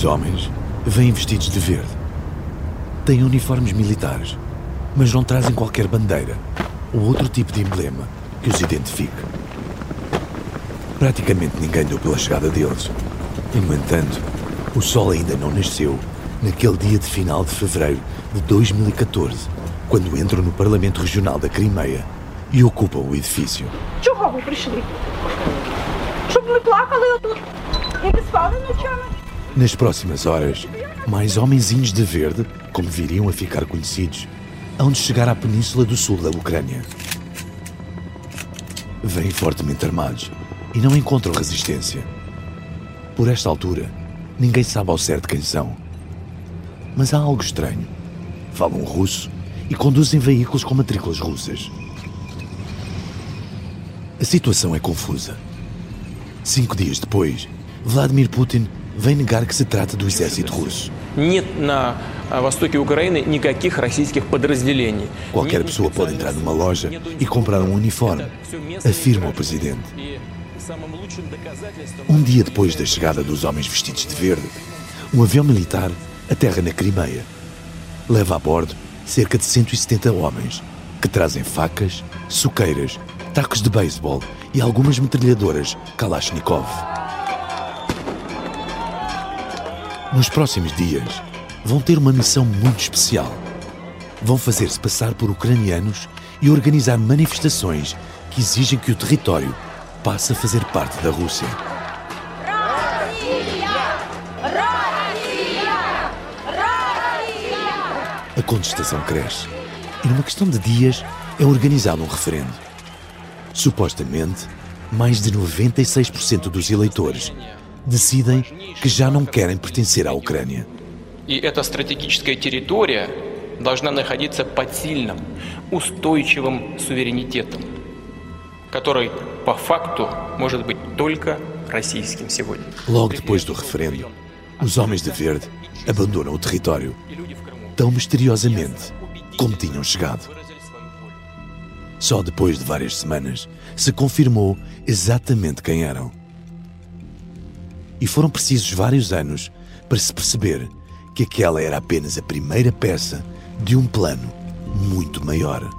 Os homens vêm vestidos de verde. Têm uniformes militares, mas não trazem qualquer bandeira ou outro tipo de emblema que os identifique. Praticamente ninguém deu pela chegada deles. E, no entanto, o sol ainda não nasceu naquele dia de final de fevereiro de 2014, quando entram no Parlamento Regional da Crimeia e ocupam o edifício. Чого ви прийшли? Щоб ми плакали отут і не спали ночами? Nas próximas horas, mais homenzinhos de verde, como viriam a ficar conhecidos, hão de chegar à península do sul da Ucrânia. Vêm fortemente armados e não encontram resistência. Por esta altura, ninguém sabe ao certo quem são. Mas há algo estranho. Falam russo e conduzem veículos com matrículas russas. A situação é confusa. Cinco dias depois, Vladimir Putin vem negar que se trata do exército russo. Qualquer pessoa pode entrar numa loja e comprar um uniforme, afirma o presidente. Um dia depois da chegada dos homens vestidos de verde, um avião militar aterra na Crimeia. Leva a bordo cerca de 170 homens que trazem facas, suqueiras, tacos de beisebol e algumas metralhadoras Kalashnikov. Nos próximos dias, vão ter uma missão muito especial. Vão fazer-se passar por ucranianos e organizar manifestações que exigem que o território passe a fazer parte da Rússia. A contestação cresce e, numa questão de dias, é organizado um referendo. Supostamente, mais de 96% dos eleitores decidem que já não querem pertencer à Ucrânia. И эта стратегическая территория должна находиться под сильным, устойчивым суверенитетом, который по факту может быть только российским сегодня. Logo depois do referendo, os homens de verde abandonam o território, И люди в Крыму tão misteriosamente como tinham chegado. Só depois de várias semanas se confirmou exatamente quem eram. E foram precisos vários anos para se perceber que aquela era apenas a primeira peça de um plano muito maior.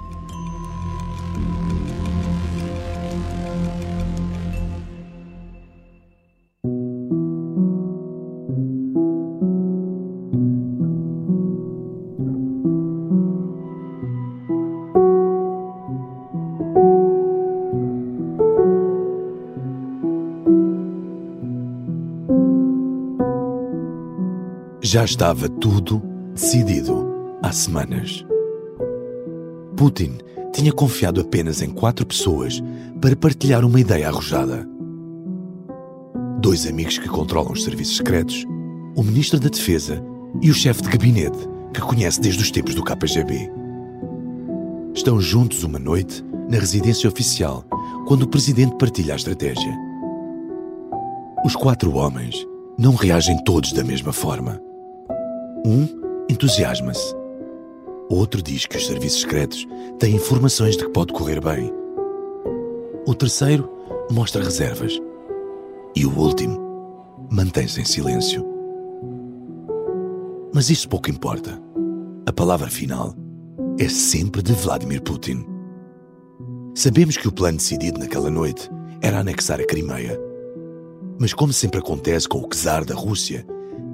Já estava tudo decidido há semanas. Putin tinha confiado apenas em quatro pessoas para partilhar uma ideia arrojada. Dois amigos que controlam os serviços secretos, o ministro da Defesa e o chefe de gabinete que conhece desde os tempos do KGB. Estão juntos uma noite na residência oficial quando o presidente partilha a estratégia. Os quatro homens não reagem todos da mesma forma. Um entusiasma-se. Outro diz que os serviços secretos têm informações de que pode correr bem. O terceiro mostra reservas. E o último mantém-se em silêncio. Mas isso pouco importa. A palavra final é sempre de Vladimir Putin. Sabemos que o plano decidido naquela noite era anexar a Crimeia. Mas, como sempre acontece com o czar da Rússia,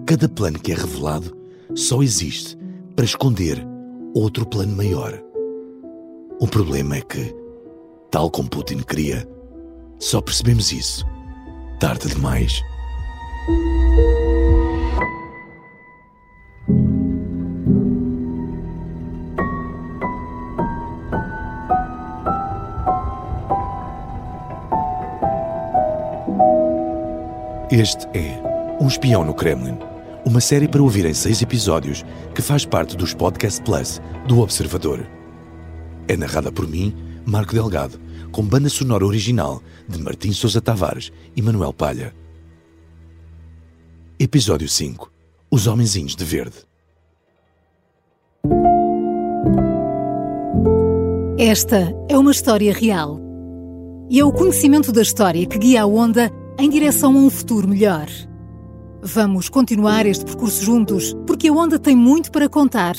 cada plano que é revelado só existe para esconder outro plano maior. O problema é que, tal como Putin queria, só percebemos isso tarde demais. Este é Um Espião no Kremlin, uma série para ouvir em seis episódios que faz parte dos Podcast Plus do Observador. É narrada por mim, Marco Delgado, com banda sonora original de Martim Sousa Tavares e Manuel Palha. Episódio 5 Os Homenzinhos de Verde. Esta é uma história real. E é o conhecimento da história que guia a onda em direção a um futuro melhor. Vamos continuar este percurso juntos, porque a Onda tem muito para contar,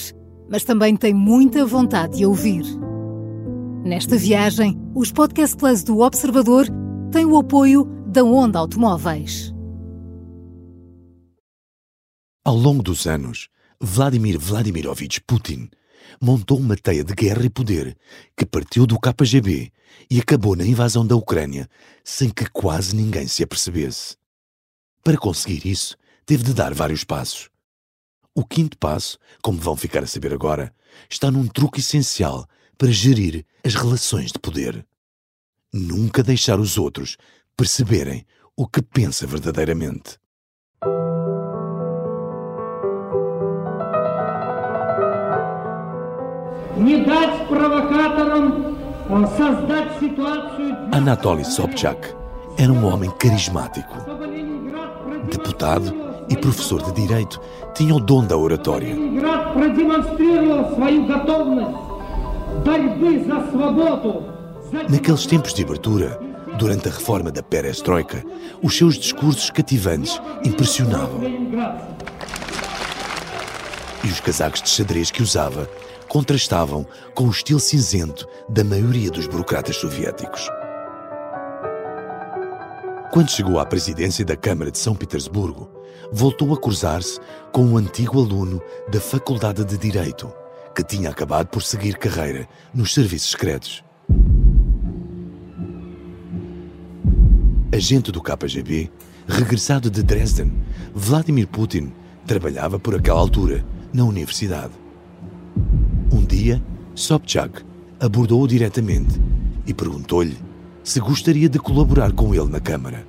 mas também tem muita vontade de ouvir. Nesta viagem, os Podcast Plus do Observador têm o apoio da Onda Automóveis. Ao longo dos anos, Vladimir Vladimirovich Putin montou uma teia de guerra e poder que partiu do KGB e acabou na invasão da Ucrânia sem que quase ninguém se apercebesse. Para conseguir isso, teve de dar vários passos. O quinto passo, como vão ficar a saber agora, está num truque essencial para gerir as relações de poder. Nunca deixar os outros perceberem o que pensa verdadeiramente. Anatoly Sobchak era um homem carismático. Deputado e professor de Direito, tinha o dom da oratória. Naqueles tempos de abertura, durante a reforma da perestroika, os seus discursos cativantes impressionavam. E os casacos de xadrez que usava contrastavam com o estilo cinzento da maioria dos burocratas soviéticos. Quando chegou à presidência da Câmara de São Petersburgo, voltou a cruzar-se com um antigo aluno da Faculdade de Direito, que tinha acabado por seguir carreira nos serviços secretos. Agente do KGB, regressado de Dresden, Vladimir Putin trabalhava por aquela altura na universidade. Um dia, Sobchak abordou-o diretamente e perguntou-lhe se gostaria de colaborar com ele na Câmara.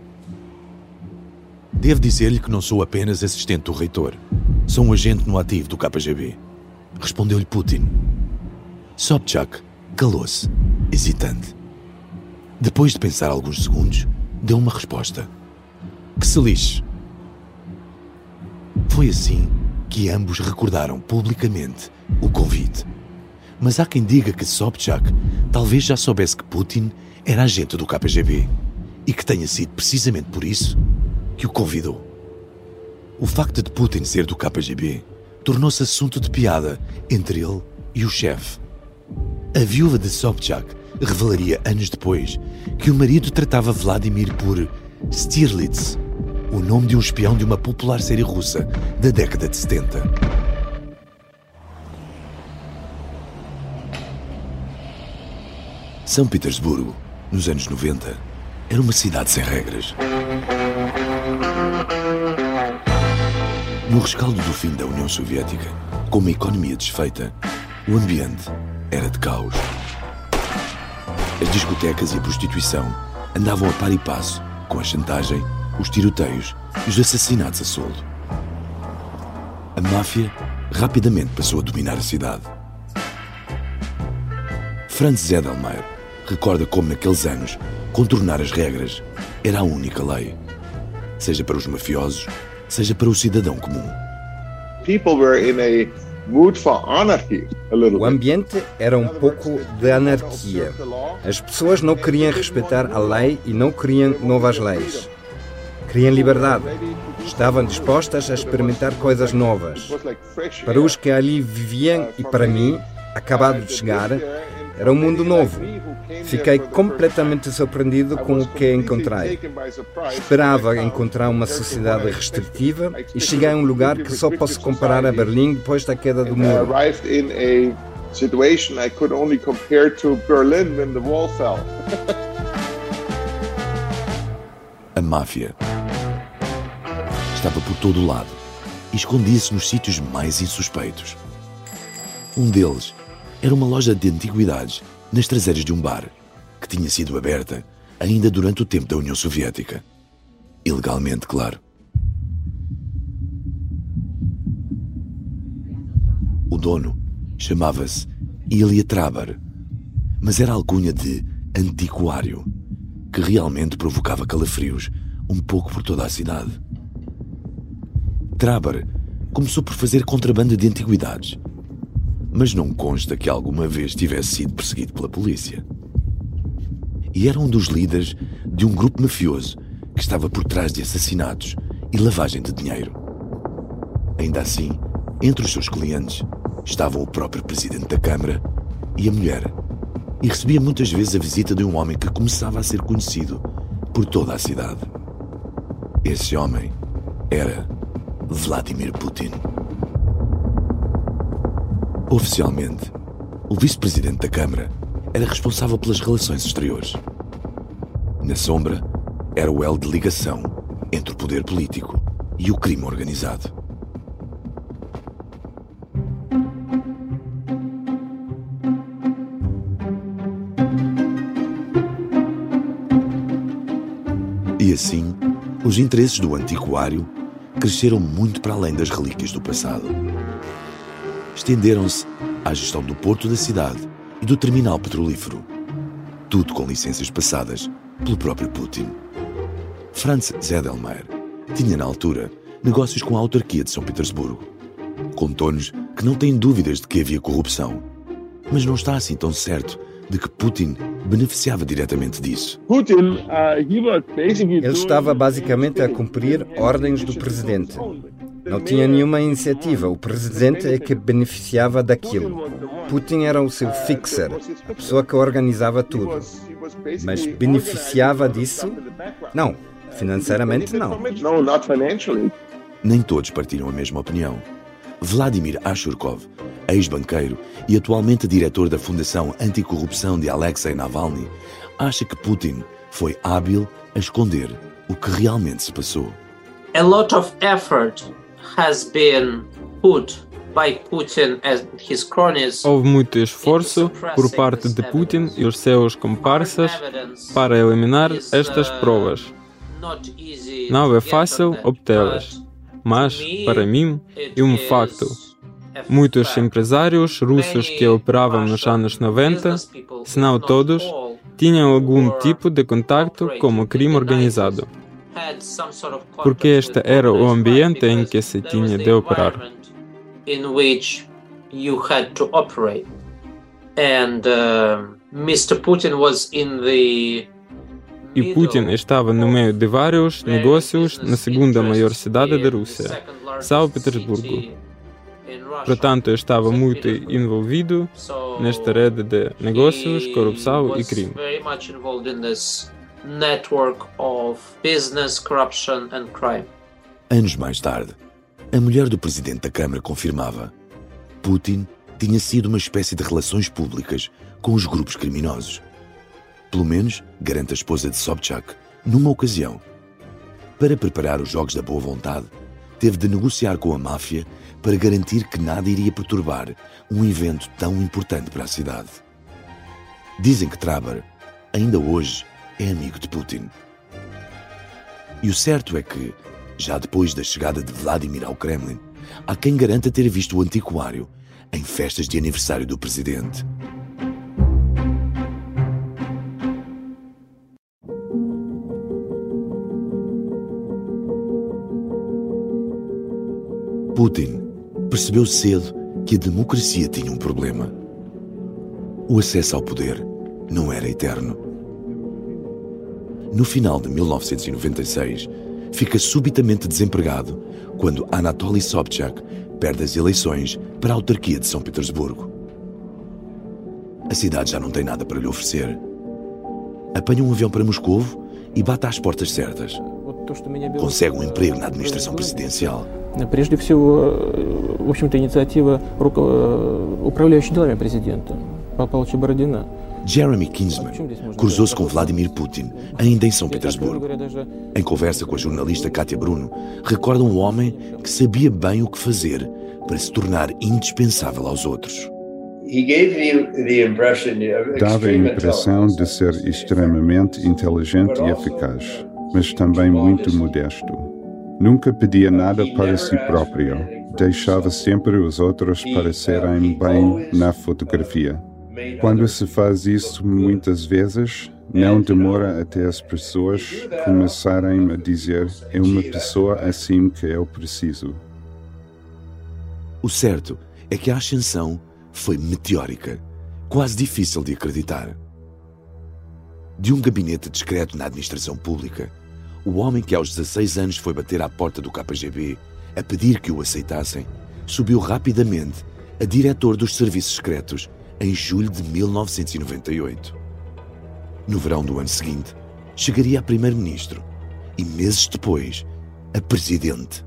Devo dizer-lhe que não sou apenas assistente do reitor. Sou um agente no ativo do KGB. Respondeu-lhe Putin. Sobchak calou-se, hesitante. Depois de pensar alguns segundos, deu uma resposta. Que se lixe. Foi assim que ambos recordaram publicamente o convite. Mas há quem diga que Sobchak talvez já soubesse que Putin era agente do KGB e que tenha sido precisamente por isso que o convidou. O facto de Putin ser do KGB tornou-se assunto de piada entre ele e o chefe. A viúva de Sobchak revelaria anos depois que o marido tratava Vladimir por Stirlitz, o nome de um espião de uma popular série russa da década de 70. São Petersburgo nos anos 90, era uma cidade sem regras. No rescaldo do fim da União Soviética, com uma economia desfeita, o ambiente era de caos. As discotecas e a prostituição andavam a par e passo com a chantagem, os tiroteios e os assassinatos a soldo. A máfia rapidamente passou a dominar a cidade. Franz Edelmeier recorda como naqueles anos contornar as regras era a única lei, seja para os mafiosos, seja para o cidadão comum. O ambiente era um pouco de anarquia. As pessoas não queriam respeitar a lei e não queriam novas leis. Queriam liberdade. Estavam dispostas a experimentar coisas novas. Para os que ali viviam e para mim, acabado de chegar, era um mundo novo. Fiquei completamente surpreendido com o que encontrei. Esperava encontrar uma sociedade restritiva e cheguei a um lugar que só posso comparar a Berlim depois da queda do muro. situation I could only compare to Berlin when the wall fell. a máfia estava por todo o lado e escondia-se nos sítios mais insuspeitos. Um deles era uma loja de antiguidades nas traseiras de um bar, que tinha sido aberta ainda durante o tempo da União Soviética. Ilegalmente, claro. O dono chamava-se Ilya Traber, mas era alcunha de antiquário, que realmente provocava calafrios um pouco por toda a cidade. Traber começou por fazer contrabando de antiguidades mas não consta que alguma vez tivesse sido perseguido pela polícia. E era um dos líderes de um grupo mafioso que estava por trás de assassinatos e lavagem de dinheiro. Ainda assim, entre os seus clientes estavam o próprio presidente da Câmara e a mulher, e recebia muitas vezes a visita de um homem que começava a ser conhecido por toda a cidade. Esse homem era Vladimir Putin. Oficialmente, o vice-presidente da Câmara era responsável pelas relações exteriores. Na sombra, era o elo de ligação entre o poder político e o crime organizado. E assim, os interesses do antiquário cresceram muito para além das relíquias do passado. Estenderam-se à gestão do porto da cidade e do terminal petrolífero, tudo com licenças passadas pelo próprio Putin. Franz Zedelmeier tinha na altura negócios com a autarquia de São Petersburgo. Contou-nos que não tem dúvidas de que havia corrupção, mas não está assim tão certo de que Putin beneficiava diretamente disso. Ele estava basicamente a cumprir ordens do presidente. Não tinha nenhuma iniciativa. O presidente é que beneficiava daquilo. Putin era o seu fixer, a pessoa que organizava tudo. Mas beneficiava disso? Não. Financeiramente, não. Nem todos partilham a mesma opinião. Vladimir Ashurkov, ex-banqueiro e atualmente diretor da Fundação Anticorrupção de Alexei Navalny, acha que Putin foi hábil a esconder o que realmente se passou. A lot of effort has been put by Putin and his cronies Houve muito esforço por parte de Putin e os seus comparsas para eliminar estas provas. Não é fácil obtê-las, mas, para mim, é um facto. Muitos empresários russos que operavam nos anos 90, se não todos, tinham algum tipo de contato com o crime organizado. Porque este era o ambiente em que se tinha de operar. Uh, e Putin estava no meio de vários negócios na segunda maior cidade da Rússia, São Petersburgo. Portanto, estava muito envolvido nesta rede de negócios, corrupção e crime. Anos mais tarde, a mulher do presidente da Câmara confirmava: Putin tinha sido uma espécie de relações públicas com os grupos criminosos. Pelo menos, garante a esposa de Sobchak, numa ocasião. Para preparar os Jogos da Boa Vontade, teve de negociar com a máfia para garantir que nada iria perturbar um evento tão importante para a cidade. Dizem que Traber, ainda hoje, é amigo de Putin. E o certo é que, já depois da chegada de Vladimir ao Kremlin, há quem garanta ter visto o antiquário em festas de aniversário do presidente. Putin percebeu cedo que a democracia tinha um problema. O acesso ao poder não era eterno No final de 1996, fica subitamente desempregado quando Anatoly Sobchak perde as eleições para a autarquia de São Petersburgo. A cidade já não tem nada para lhe oferecer. Apanha um avião para Moscou e bate às portas certas. Consegue um emprego na administração presidencial. Прежде всего, в общем-то, инициатива управляющей делами президента, Павла Бородина. Jeremy Kinsman cruzou-se com Vladimir Putin, ainda em São Petersburgo. Em conversa com a jornalista Katia Bruno, recorda um homem que sabia bem o que fazer para se tornar indispensável aos outros. Dava a impressão de ser extremamente inteligente e eficaz, mas também muito modesto. Nunca pedia nada para si próprio. Deixava sempre os outros parecerem bem na fotografia. Quando se faz isso muitas vezes, não demora até as pessoas começarem a dizer é uma pessoa assim que eu preciso. O certo é que a ascensão foi meteórica, quase difícil de acreditar. De um gabinete discreto na administração pública, o homem que aos 16 anos foi bater à porta do KGB a pedir que o aceitassem, subiu rapidamente a diretor dos serviços secretos em julho de 1998. No verão do ano seguinte, chegaria a primeiro-ministro e meses depois a presidente.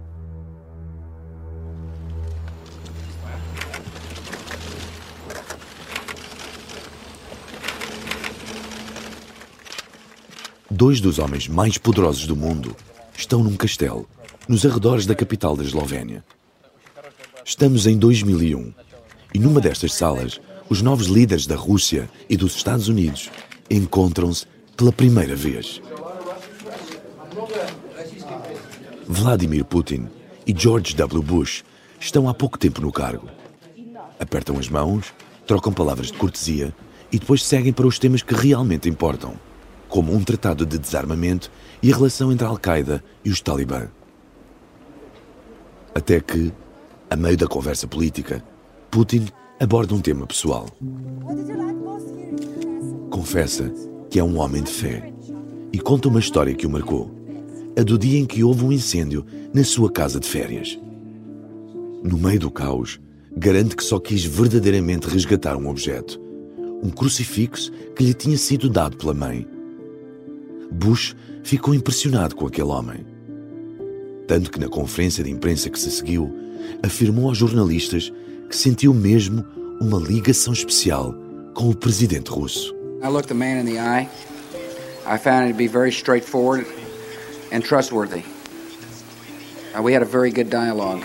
Dois dos homens mais poderosos do mundo estão num castelo, nos arredores da capital da Eslovénia. Estamos em 2001 e numa destas salas, os novos líderes da Rússia e dos Estados Unidos encontram-se pela primeira vez. Vladimir Putin e George W. Bush estão há pouco tempo no cargo. Apertam as mãos, trocam palavras de cortesia e depois seguem para os temas que realmente importam como um tratado de desarmamento e a relação entre a Al-Qaeda e os Talibã. Até que, a meio da conversa política, Putin aborda um tema pessoal. Confessa que é um homem de fé e conta uma história que o marcou. A do dia em que houve um incêndio na sua casa de férias. No meio do caos, garante que só quis verdadeiramente resgatar um objeto, um crucifixo que lhe tinha sido dado pela mãe Bush ficou impressionado com aquele homem. Tanto que na conferência de imprensa que se seguiu, afirmou aos jornalistas que sentiu mesmo uma ligação especial com o presidente russo. I looked the man in the eye. I found him to be very straightforward and trustworthy. Uh, we had a very good dialogue.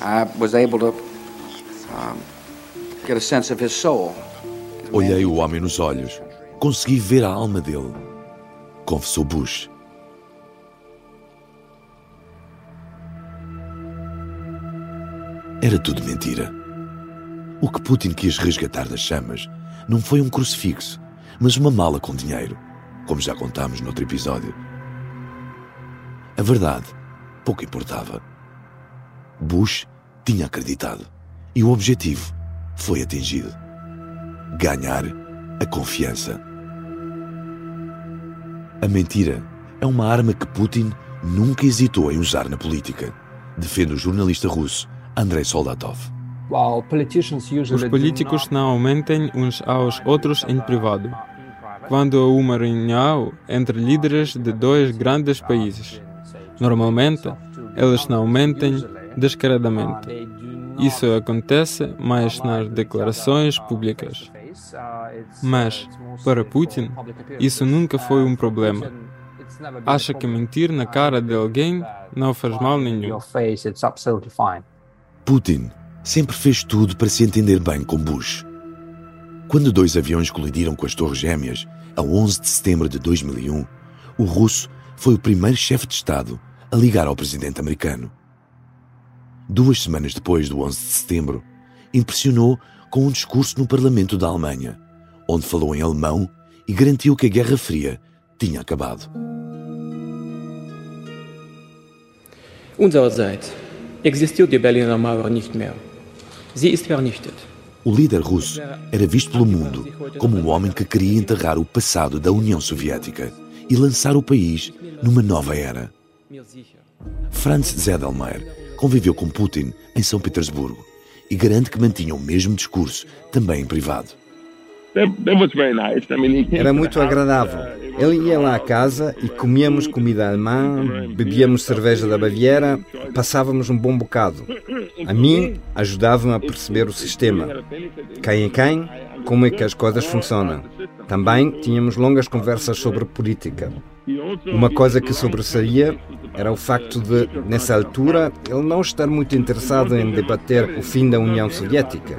I was able to um, get a sense of his soul. Olhei o homem nos olhos. Consegui ver a alma dele confessou Bush. Era tudo mentira. O que Putin quis resgatar das chamas não foi um crucifixo, mas uma mala com dinheiro, como já contámos noutro episódio. A verdade pouco importava. Bush tinha acreditado e o objetivo foi atingido: ganhar a confiança. A mentira é uma arma que Putin nunca hesitou em usar na política, defende o jornalista russo Andrei Soldatov. Os políticos não mentem uns aos outros em privado. Quando há uma reunião entre líderes de dois grandes países, normalmente eles não mentem descaradamente. Isso acontece mais nas declarações públicas. Mas, para Putin, isso nunca foi um problema. Acha que mentir na cara de alguém não faz mal nenhum. Putin sempre fez tudo para se entender bem com Bush. Quando dois aviões colidiram com as Torres Gêmeas, a 11 de setembro de 2001, o russo foi o primeiro chefe de Estado a ligar ao presidente americano. Duas semanas depois do 11 de setembro, impressionou com um discurso no Parlamento da Alemanha, onde falou em alemão e garantiu que a Guerra Fria tinha acabado. Unsererseits existiert die Berliner Mauer nicht mehr. Sie ist vernichtet. O líder russo era visto pelo mundo como um homem que queria enterrar o passado da União Soviética e lançar o país numa nova era. Franz Zedelmeier conviveu com Putin em São Petersburgo e garante que mantinha o mesmo discurso, também em privado. Era muito agradável. Ele ia lá à casa e comíamos comida alemã, bebíamos cerveja da Baviera, passávamos um bom bocado. A mim, ajudava-me a perceber o sistema. Quem é quem, como é que as coisas funcionam. Também tínhamos longas conversas sobre política. Uma coisa que sobressaía era o facto de, nessa altura, ele não estar muito interessado em debater o fim da União Soviética.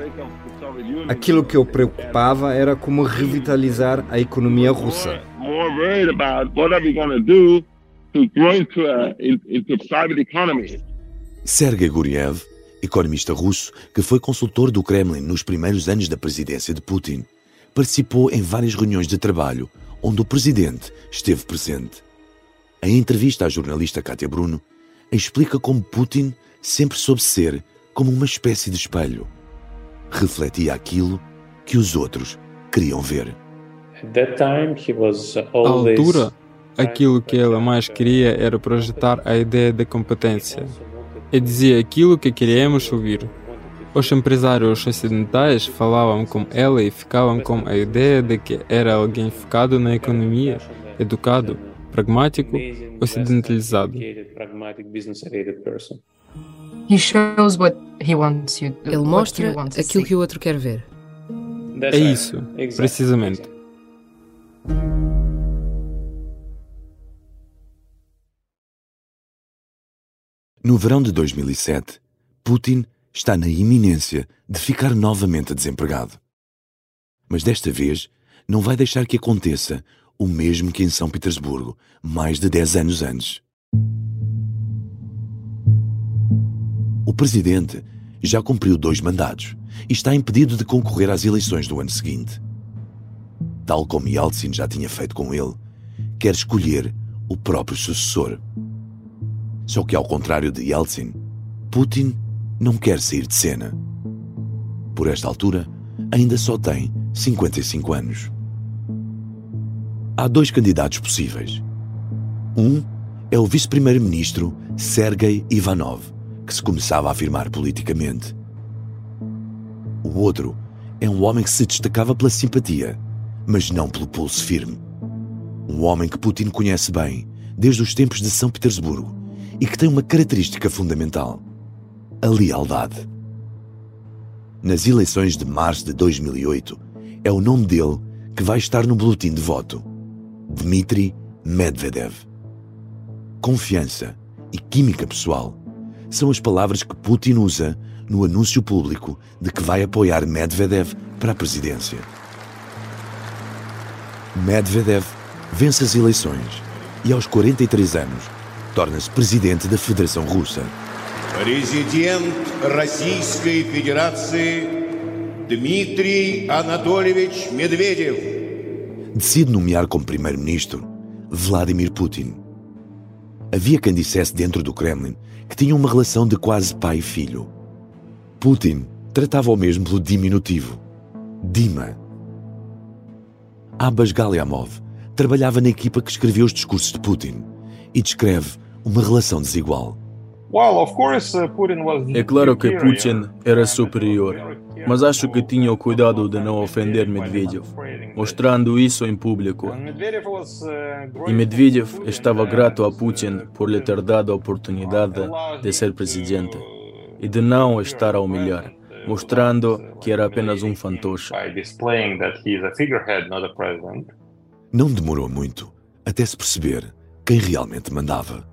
Aquilo que o preocupava era como revitalizar a economia russa. Sergei Guriev, economista russo que foi consultor do Kremlin nos primeiros anos da presidência de Putin, participou em várias reuniões de trabalho onde o presidente esteve presente. Em entrevista à jornalista Katia Bruno, explica como Putin sempre soube ser como uma espécie de espelho. Refletia aquilo que os outros queriam ver. À altura, aquilo que ela mais queria era projetar a ideia de competência. E dizia aquilo que queríamos ouvir. Os empresários ocidentais falavam com ela e ficavam com a ideia de que era alguém focado na economia, educado, pragmático, ocidentalizado. Ele mostra aquilo que o outro quer ver. É isso, precisamente. No verão de 2007, Putin está na iminência de ficar novamente desempregado. Mas desta vez não vai deixar que aconteça o mesmo que em São Petersburgo, mais de 10 anos antes. Presidente já cumpriu dois mandatos e está impedido de concorrer às eleições do ano seguinte. Tal como Yeltsin já tinha feito com ele, quer escolher o próprio sucessor. Só que, ao contrário de Yeltsin, Putin não quer sair de cena. Por esta altura, ainda só tem 55 anos. Há dois candidatos possíveis. Um é o vice-primeiro-ministro Sergei Ivanov, que se começava a afirmar politicamente. O outro é um homem que se destacava pela simpatia, mas não pelo pulso firme. Um homem que Putin conhece bem, desde os tempos de São Petersburgo, e que tem uma característica fundamental: a lealdade. Nas eleições de março de 2008, é o nome dele que vai estar no boletim de voto: Dmitry Medvedev. Confiança e química pessoal são as palavras que Putin usa no anúncio público de que vai apoiar Medvedev para a presidência. Medvedev vence as eleições e, aos 43 anos, torna-se presidente da Federação Russa. Президент Российской Федерации Дмитрий Анатольевич Медведев. Decide nomear como primeiro-ministro Vladimir Putin. Havia quem dissesse dentro do Kremlin que tinha uma relação de quase pai e filho. Putin tratava o mesmo pelo diminutivo, Dima. Abbas Galiamov trabalhava na equipa que escreveu os discursos de Putin e descreve uma relação desigual. É claro que Putin era superior, mas acho que tinha o cuidado de não ofender Medvedev, mostrando isso em público. E Medvedev estava grato a Putin por lhe ter dado a oportunidade de ser presidente e de não estar a humilhar, mostrando que era apenas um fantoche. Não demorou muito até se perceber quem realmente mandava.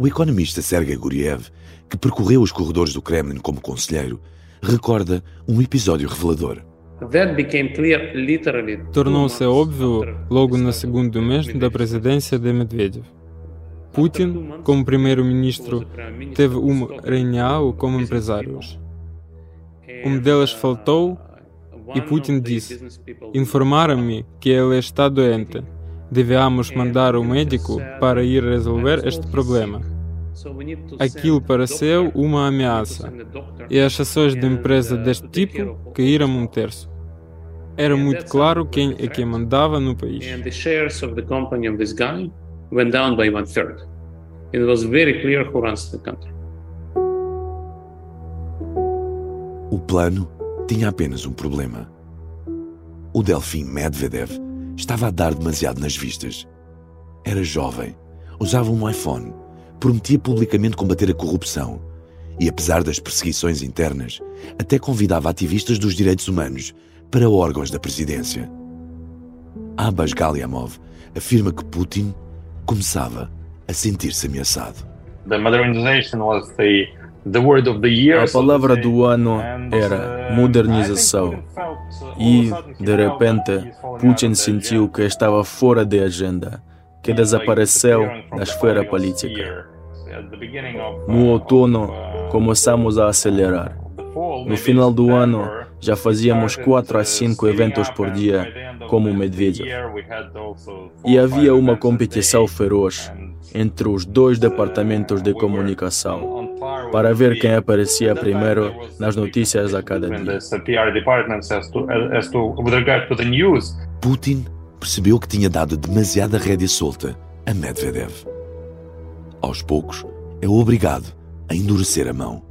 O economista Sergei Guriev, que percorreu os corredores do Kremlin como conselheiro, recorda um episódio revelador. Tornou-se óbvio logo no segundo mês da presidência de Medvedev. Putin, como primeiro-ministro, teve uma reunião com empresários. Um deles faltou e Putin disse: Informaram-me que ele está doente Devemos mandar o médico para ir resolver este problema. Aquilo pareceu uma ameaça, e as ações de empresa deste tipo caíram um terço. Era muito claro quem é que mandava no país. O plano tinha apenas um problema. O Delfim Medvedev estava a dar demasiado nas vistas. Era jovem, usava um iPhone, prometia publicamente combater a corrupção e, apesar das perseguições internas, até convidava ativistas dos direitos humanos para órgãos da presidência. Abbas Galiamov afirma que Putin começava a sentir-se ameaçado. The modernization was the a palavra do ano era modernização. E, de repente, Putin sentiu que estava fora de agenda, que desapareceu da esfera política. No outono, começamos a acelerar. No final do ano, já fazíamos quatro a cinco eventos por dia, como Medvedev. E havia uma competição feroz entre os dois departamentos de comunicação para ver quem aparecia primeiro nas notícias a cada dia. Putin percebeu que tinha dado demasiada rédea solta a Medvedev. Aos poucos, é obrigado a endurecer a mão.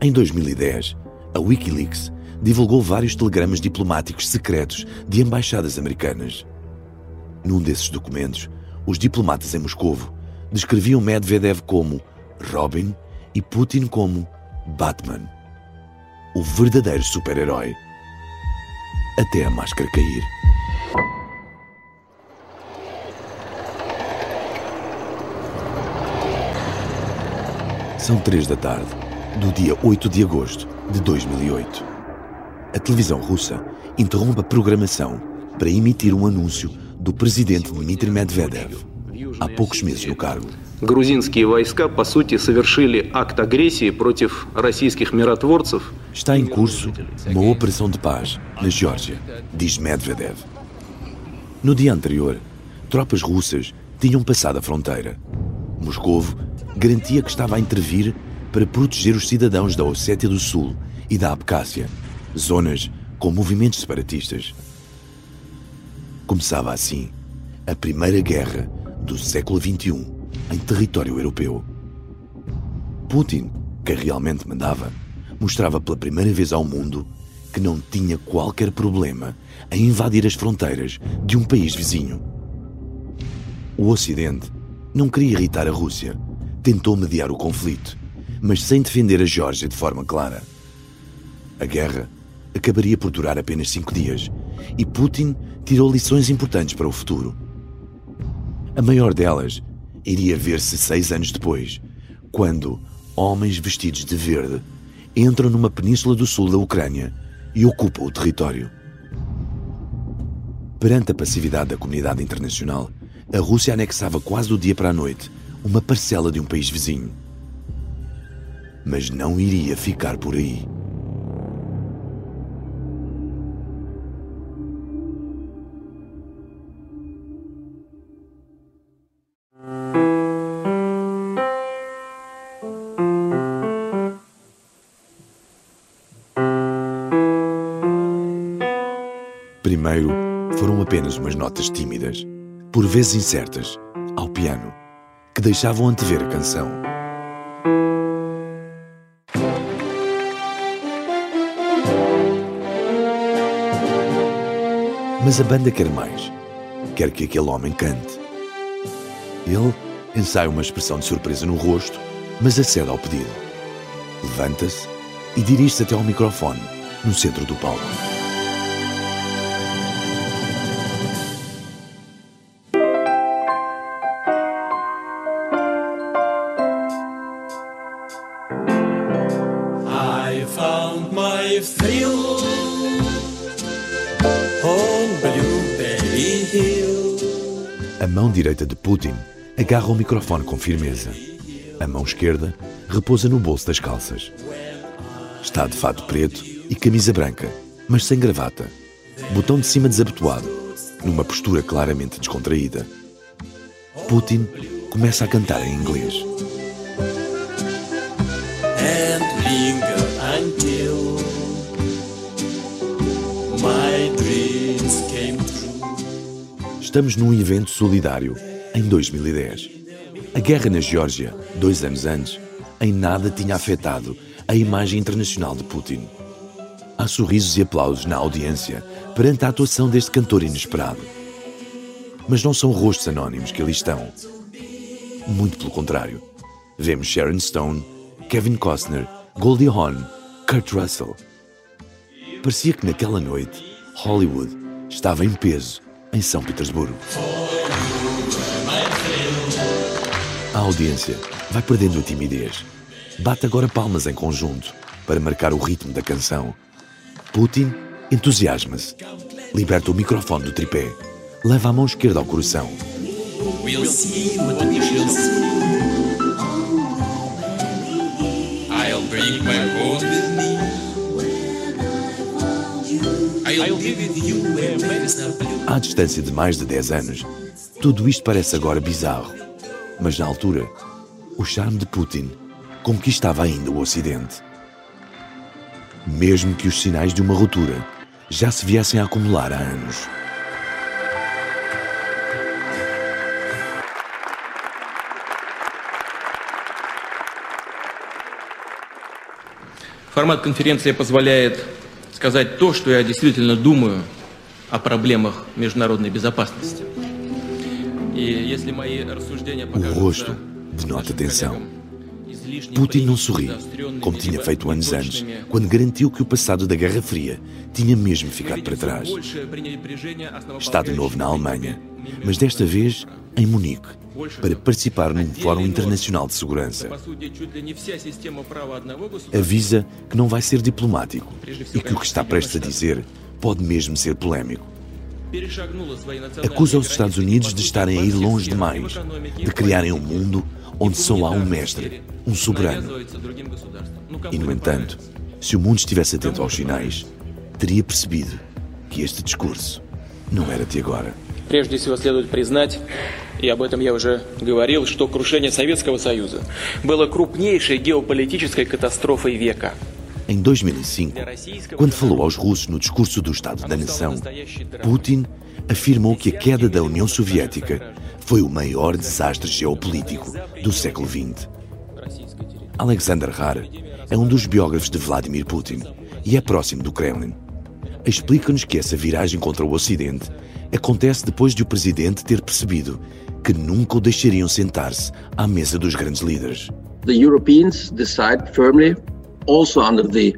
Em 2010, a Wikileaks divulgou vários telegramas diplomáticos secretos de embaixadas americanas. Num desses documentos, os diplomatas em Moscovo descreviam Medvedev como Robin e Putin como Batman, o verdadeiro super-herói. Até a máscara cair. São três da tarde, do dia 8 de agosto de 2008. A televisão russa interrompe a programação para emitir um anúncio do presidente Dmitry Medvedev, há poucos meses no cargo. Está em curso uma operação de paz na Geórgia, diz Medvedev. No dia anterior, tropas russas tinham passado a fronteira. Moscou garantia que estava a intervir para proteger os cidadãos da Ossétia do Sul e da Abcásia, zonas com movimentos separatistas. Começava assim a Primeira Guerra do século XXI em território europeu. Putin, que realmente mandava, mostrava pela primeira vez ao mundo que não tinha qualquer problema em invadir as fronteiras de um país vizinho. O Ocidente não queria irritar a Rússia tentou mediar o conflito, mas sem defender a Geórgia de forma clara. A guerra acabaria por durar apenas cinco dias e Putin tirou lições importantes para o futuro. A maior delas iria ver-se seis anos depois, quando homens vestidos de verde entram numa península do sul da Ucrânia e ocupam o território. Perante a passividade da comunidade internacional, a Rússia anexava quase do dia para a noite uma parcela de um país vizinho. Mas não iria ficar por aí. Notas tímidas, por vezes incertas, ao piano que deixavam antever a canção. Mas a banda quer mais. Quer que aquele homem cante. Ele ensaia uma expressão de surpresa no rosto, mas acede ao pedido. Levanta-se e dirige-se até ao microfone, no centro do palco. Mão direita de Putin agarra o microfone com firmeza. A mão esquerda repousa no bolso das calças. Está de fato preto e camisa branca, mas sem gravata. Botão de cima desabotoado, numa postura claramente descontraída. Putin começa a cantar em inglês. Estamos num evento solidário, em 2010. A guerra na Geórgia, dois anos antes, em nada tinha afetado a imagem internacional de Putin. Há sorrisos e aplausos na audiência perante a atuação deste cantor inesperado. Mas não são rostos anónimos que ali estão. Muito pelo contrário. Vemos Sharon Stone, Kevin Costner, Goldie Hawn, Kurt Russell. Parecia que naquela noite Hollywood estava em peso em São Petersburgo. A audiência vai perdendo a timidez. Bate agora palmas em conjunto para marcar o ritmo da canção. Putin entusiasma-se, liberta o microfone do tripé, leva a mão esquerda ao coração. We'll see what À distância de mais de 10 anos, tudo isto parece agora bizarro. Mas na altura, o charme de Putin conquistava ainda o Ocidente. Mesmo que os sinais de uma ruptura já se viessem a acumular há anos. Формат конференции позволяет сказать то, что я действительно думаю о проблемах международной безопасности. И если мои рассуждения O rosto denota tensão. Putin não sorri, como tinha feito anos antes, quando garantiu que o passado da Guerra Fria tinha mesmo ficado para trás. Está de novo na Alemanha, mas desta vez em Munique, para participar num Fórum Internacional de Segurança. Avisa que não vai ser diplomático e que o que está prestes a dizer pode mesmo ser polémico. Acusa os Estados Unidos de estarem a ir longe demais, de criarem um mundo onde só há um mestre, um soberano. E, no entanto, se o mundo estivesse atento aos sinais, teria percebido que este discurso não era de agora. Прежде всего следует признать, и об этом я уже говорил, что крушение Советского Союза было крупнейшей геополитической катастрофой века. Em 2005, quando falou aos russos no discurso do Estado da Nação, Putin afirmou que a queda da União Soviética foi o maior desastre geopolítico do século XX. Alexander Har é um dos biógrafos de Vladimir Putin e é próximo do Kremlin. Explica-nos que essa viragem contra o Ocidente acontece depois de o presidente ter percebido que nunca o deixariam sentar-se à mesa dos grandes líderes. The Europeans decide firmly also under the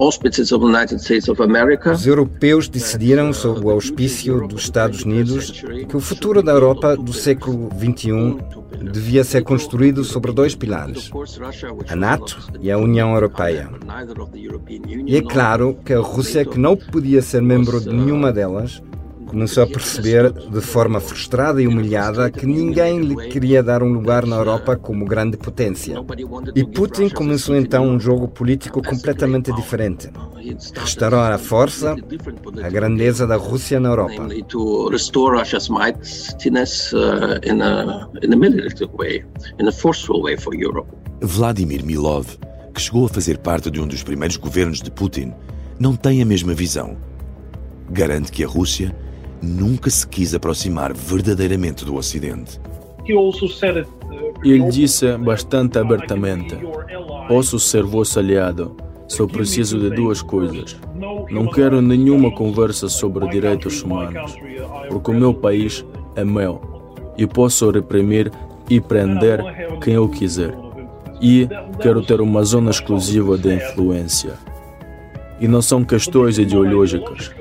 auspices of the United States of America. Os europeus decidiram, sob o auspício dos Estados Unidos, que o futuro da Europa do século XXI devia ser construído sobre dois pilares: a NATO e a União Europeia. E é claro que a Rússia, que não podia ser membro de nenhuma delas, começou a perceber de forma frustrada e humilhada que ninguém lhe queria dar um lugar na Europa como grande potência. E Putin começou então um jogo político completamente diferente. Restaurar a força, a grandeza da Rússia na Europa. Vladimir Milov, que chegou a fazer parte de um dos primeiros governos de Putin, não tem a mesma visão. Garante que a Rússia nunca se quis aproximar verdadeiramente do Ocidente. Ele disse bastante abertamente: Posso ser vosso aliado, só preciso de duas coisas. Não quero nenhuma conversa sobre direitos humanos, porque o meu país é meu e posso reprimir e prender quem eu quiser. E quero ter uma zona exclusiva de influência. E não são questões ideológicas,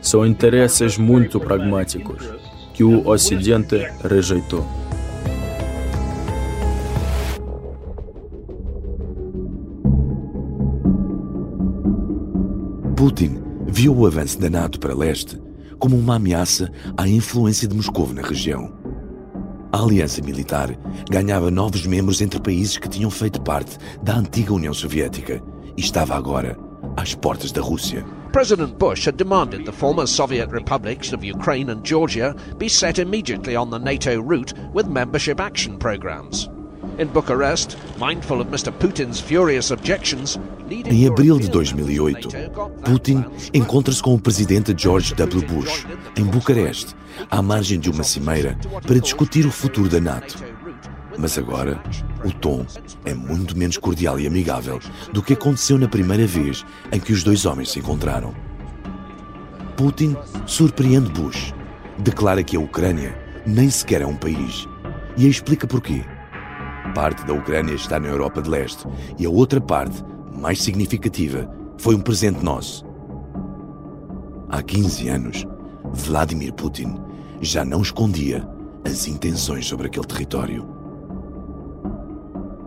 são interesses muito pragmáticos que o Ocidente rejeitou. Putin viu o avanço da NATO para leste como uma ameaça à influência de Moscou na região. A aliança militar ganhava novos membros entre países que tinham feito parte da antiga União Soviética e estava agora às portas da Rússia. President Bush had demanded the former Soviet republics of Ukraine and Georgia be set immediately on the NATO route with membership action programs. In Bucharest, mindful of Mr. Putin's furious objections, Em abril de 2008, Putin encontra-se com o presidente George W. Bush em Bucareste, à margem de uma cimeira, para discutir o futuro da NATO. Mas agora, o tom é muito menos cordial e amigável do que aconteceu na primeira vez em que os dois homens se encontraram. Putin surpreende Bush, declara que a Ucrânia nem sequer é um país e explica porquê. Parte da Ucrânia está na Europa de Leste e a outra parte, mais significativa, foi um presente nosso. Há 15 anos, Vladimir Putin já não escondia as intenções sobre aquele território.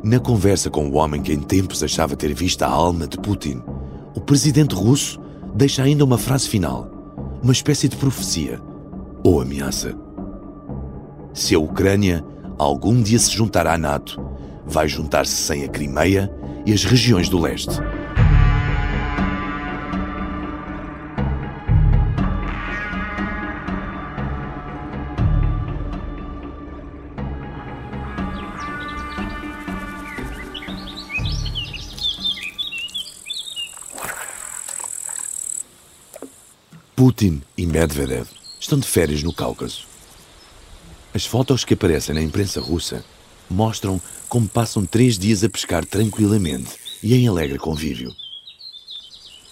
Na conversa com o homem que em tempos achava ter visto a alma de Putin, o presidente russo deixa ainda uma frase final, uma espécie de profecia ou ameaça. Se a Ucrânia algum dia se juntar à NATO, vai juntar-se sem a Crimeia e as regiões do leste. Putin e Medvedev estão de férias no Cáucaso. As fotos que aparecem na imprensa russa mostram como passam três dias a pescar tranquilamente e em alegre convívio.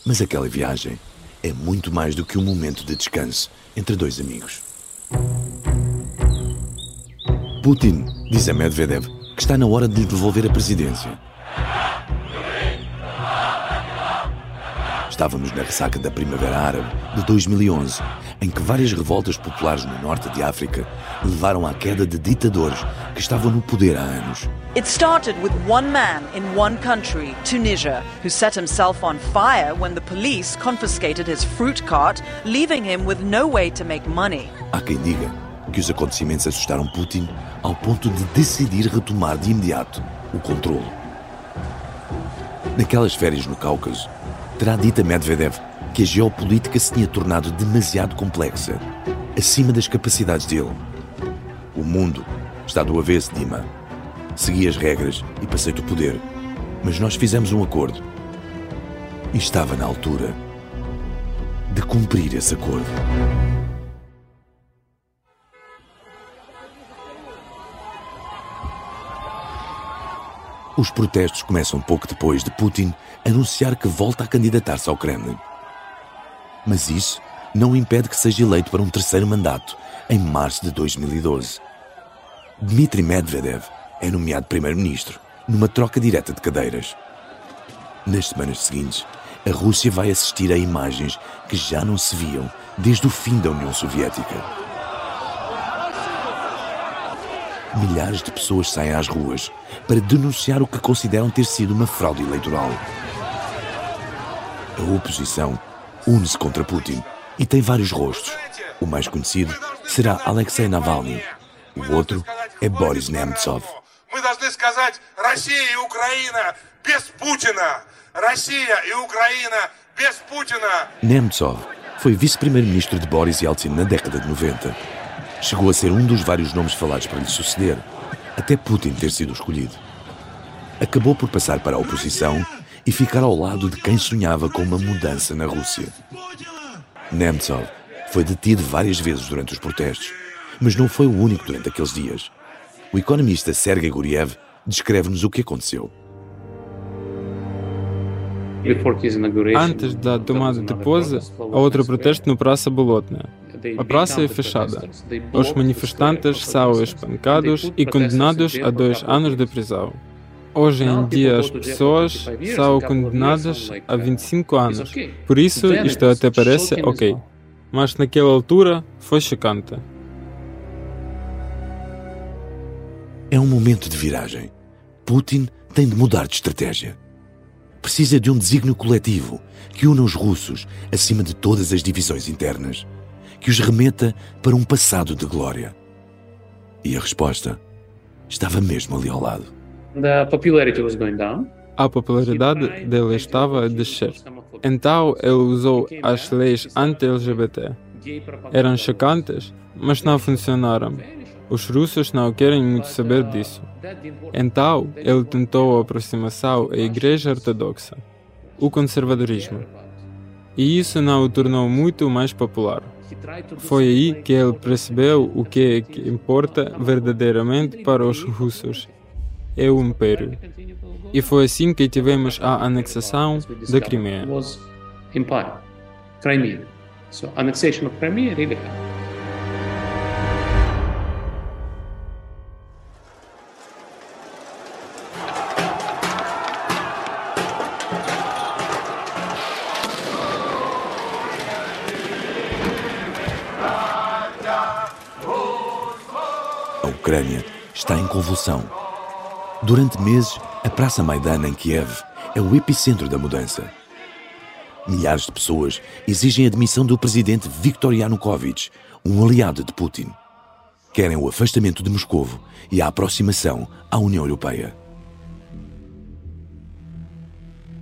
Mas aquela viagem é muito mais do que um momento de descanso entre dois amigos. Putin diz a Medvedev que está na hora de lhe devolver a presidência. Estávamos na ressaca da Primavera Árabe de 2011, em que várias revoltas populares no norte de África levaram à queda de ditadores que estavam no poder há anos. It started with one man in one country, Tunisia, who set himself on fire when the police confiscated his fruit cart, leaving him with no way to make money. Há quem diga que os acontecimentos assustaram Putin ao ponto de decidir retomar de imediato o controle. Naquelas férias no Cáucaso, terá dito a Medvedev que a geopolítica se tinha tornado demasiado complexa, acima das capacidades dele. O mundo está do avesso, Dima. Segui as regras e passei-te o poder. Mas nós fizemos um acordo. E estava na altura de cumprir esse acordo. Os protestos começam pouco depois de Putin anunciar que volta a candidatar-se ao Kremlin. Mas isso não impede que seja eleito para um terceiro mandato em março de 2012. Dmitry Medvedev é nomeado primeiro-ministro numa troca direta de cadeiras. Nas semanas seguintes, a Rússia vai assistir a imagens que já não se viam desde o fim da União Soviética. Milhares de pessoas saem às ruas para denunciar o que consideram ter sido uma fraude eleitoral. A oposição une-se contra Putin e tem vários rostos. O mais conhecido será Alexei Navalny. O outro é Boris Nemtsov. Мы должны сказать Россия и Украина без Путина. Россия и Украина без Путина. Nemtsov foi vice-primeiro-ministro de Boris Yeltsin na década de 90. Chegou a ser um dos vários nomes falados para lhe suceder, até Putin ter sido escolhido. Acabou por passar para a oposição e ficar ao lado de quem sonhava com uma mudança na Rússia. Nemtsov foi detido várias vezes durante os protestos, mas não foi o único durante aqueles dias. O economista Sergei Guriev descreve-nos o que aconteceu. Antes da tomada de posse, há outro protesto no Praça Bolotna. A praça é fechada. Os manifestantes são espancados e condenados a dois anos de prisão. Hoje em dia as pessoas são condenadas a 25 anos. Por isso, isto até parece ok. Mas naquela altura foi chocante. É um momento de viragem. Putin tem de mudar de estratégia. Precisa de um desígnio coletivo que una os russos acima de todas as divisões internas, que os remeta para um passado de glória. E a resposta estava mesmo ali ao lado. A popularidade dele estava a descer. Então ele usou as leis anti-LGBT. Eram chocantes, mas não funcionaram. Os russos não querem muito saber disso. Então, ele tentou a aproximação à Igreja Ortodoxa, o conservadorismo. E isso não o tornou muito mais popular. Foi aí que ele percebeu o que é que importa verdadeiramente para os russos. É o império. E foi assim que tivemos a anexação da Crimeia. Crimea. Happened. Ucrânia está em convulsão. Durante meses, a Praça Maidan em Kiev é o epicentro da mudança. Milhares de pessoas exigem a demissão do presidente Viktor Yanukovych, um aliado de Putin. Querem o afastamento de Moscovo e a aproximação à União Europeia.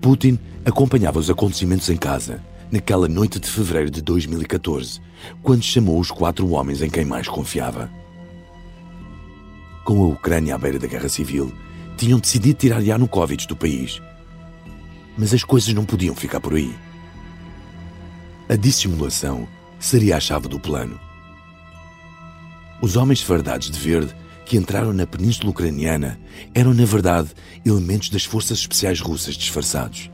Putin acompanhava os acontecimentos em casa, naquela noite de fevereiro de 2014, quando chamou os quatro homens em quem mais confiava com a Ucrânia à beira da guerra civil, tinham decidido tirar Yanukovych do país. Mas as coisas não podiam ficar por aí. A dissimulação seria a chave do plano. Os homens fardados de verde que entraram na península ucraniana eram, na verdade, elementos das forças especiais russas disfarçados.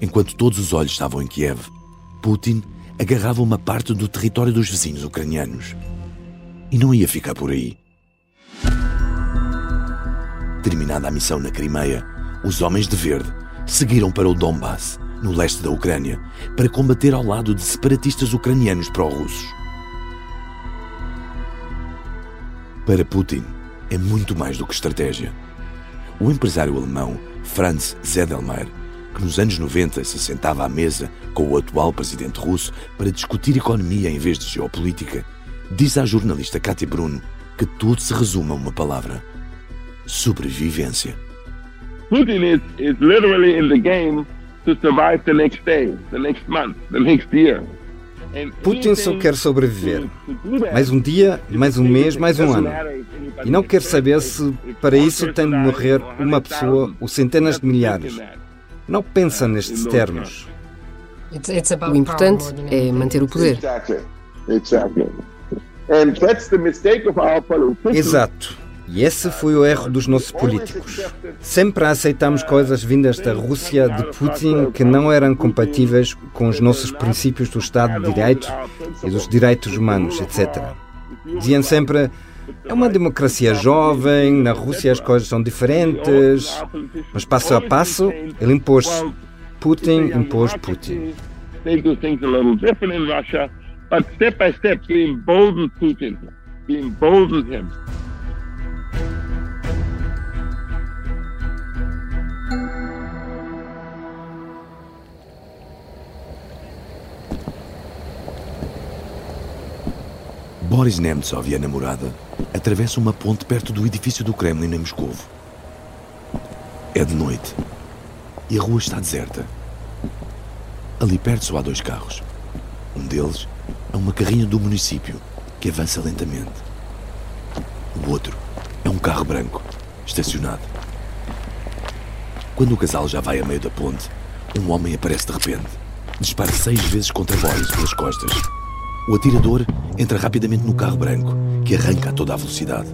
enquanto todos os olhos estavam em Kiev, Putin agarrava uma parte do território dos vizinhos ucranianos. E não ia ficar por aí. Terminada a missão na Crimeia, os homens de verde seguiram para o Donbass, no leste da Ucrânia, para combater ao lado de separatistas ucranianos pró-russos. Para Putin, é muito mais do que estratégia. O empresário alemão Franz Zedelmeier, que nos anos 90 se sentava à mesa com o atual presidente russo para discutir economia em vez de geopolítica, diz à jornalista Katia Bruno que tudo se resume a uma palavra: sobrevivência. Putin is, is literally in the game to survive the next day, the next month, the next year. Putin só quer sobreviver. Mais um dia, mais um mês, mais um ano. E não quer saber se para isso tem de morrer uma pessoa ou centenas de milhares. Não pensa nestes termos. O importante é manter o poder. Exato. E esse foi o erro dos nossos políticos. Sempre aceitamos coisas vindas da Rússia de Putin que não eram compatíveis com os nossos princípios do Estado de Direito e dos direitos humanos, etc. Diziam sempre: é uma democracia jovem, na Rússia as coisas são diferentes. Mas passo a passo, ele impôs Putin, impôs Putin. Putin. Boris Nemtsov e a namorada atravessam uma ponte perto do edifício do Kremlin em Moscou. É de noite e a rua está deserta. Ali perto só há dois carros. Um deles é uma carrinha do município que avança lentamente. O outro é um carro branco, estacionado. Quando o casal já vai a meio da ponte, um homem aparece de repente. Dispara seis vezes contra Boris pelas costas. O atirador entra rapidamente no carro branco, que arranca a toda a velocidade.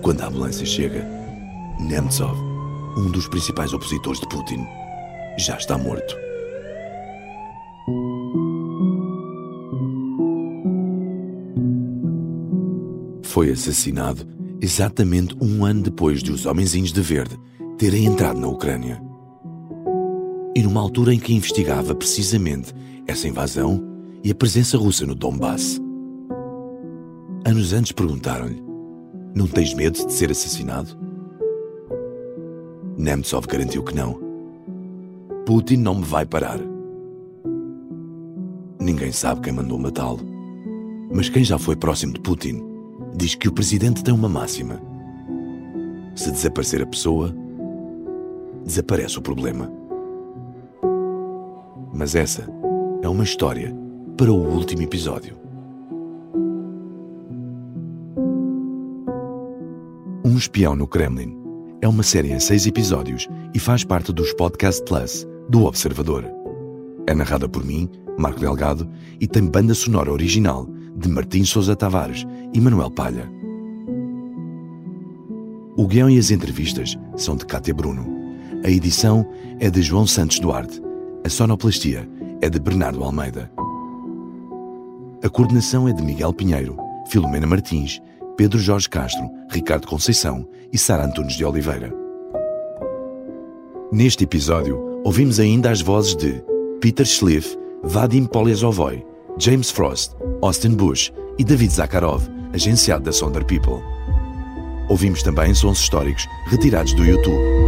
Quando a ambulância chega, Nemtsov, um dos principais opositores de Putin, já está morto. Foi assassinado exatamente um ano depois de os homenzinhos de verde terem entrado na Ucrânia. E numa altura em que investigava precisamente essa invasão e a presença russa no Donbass. Anos antes perguntaram-lhe: Não tens medo de ser assassinado? Nemtsov garantiu que não. Putin não me vai parar. Ninguém sabe quem mandou matá-lo. Mas quem já foi próximo de Putin diz que o presidente tem uma máxima: se desaparecer a pessoa, desaparece o problema. Mas essa é uma história para o último episódio. Um Espião no Kremlin é uma série em seis episódios e faz parte dos Podcast Plus do Observador. É narrada por mim, Marco Delgado, e tem banda sonora original de Martim Sousa Tavares e Manuel Palha. O guião e as entrevistas são de Cátia Bruno. A edição é de João Santos Duarte. A sonoplastia é de Bernardo Almeida. A coordenação é de Miguel Pinheiro, Filomena Martins, Pedro Jorge Castro, Ricardo Conceição e Sara Antunes de Oliveira. Neste episódio, ouvimos ainda as vozes de Peter Schliff, Vadim Polyazovoy, James Frost, Austin Bush e David Zakharov, agenciado da Sonder People. Ouvimos também sons históricos retirados do YouTube.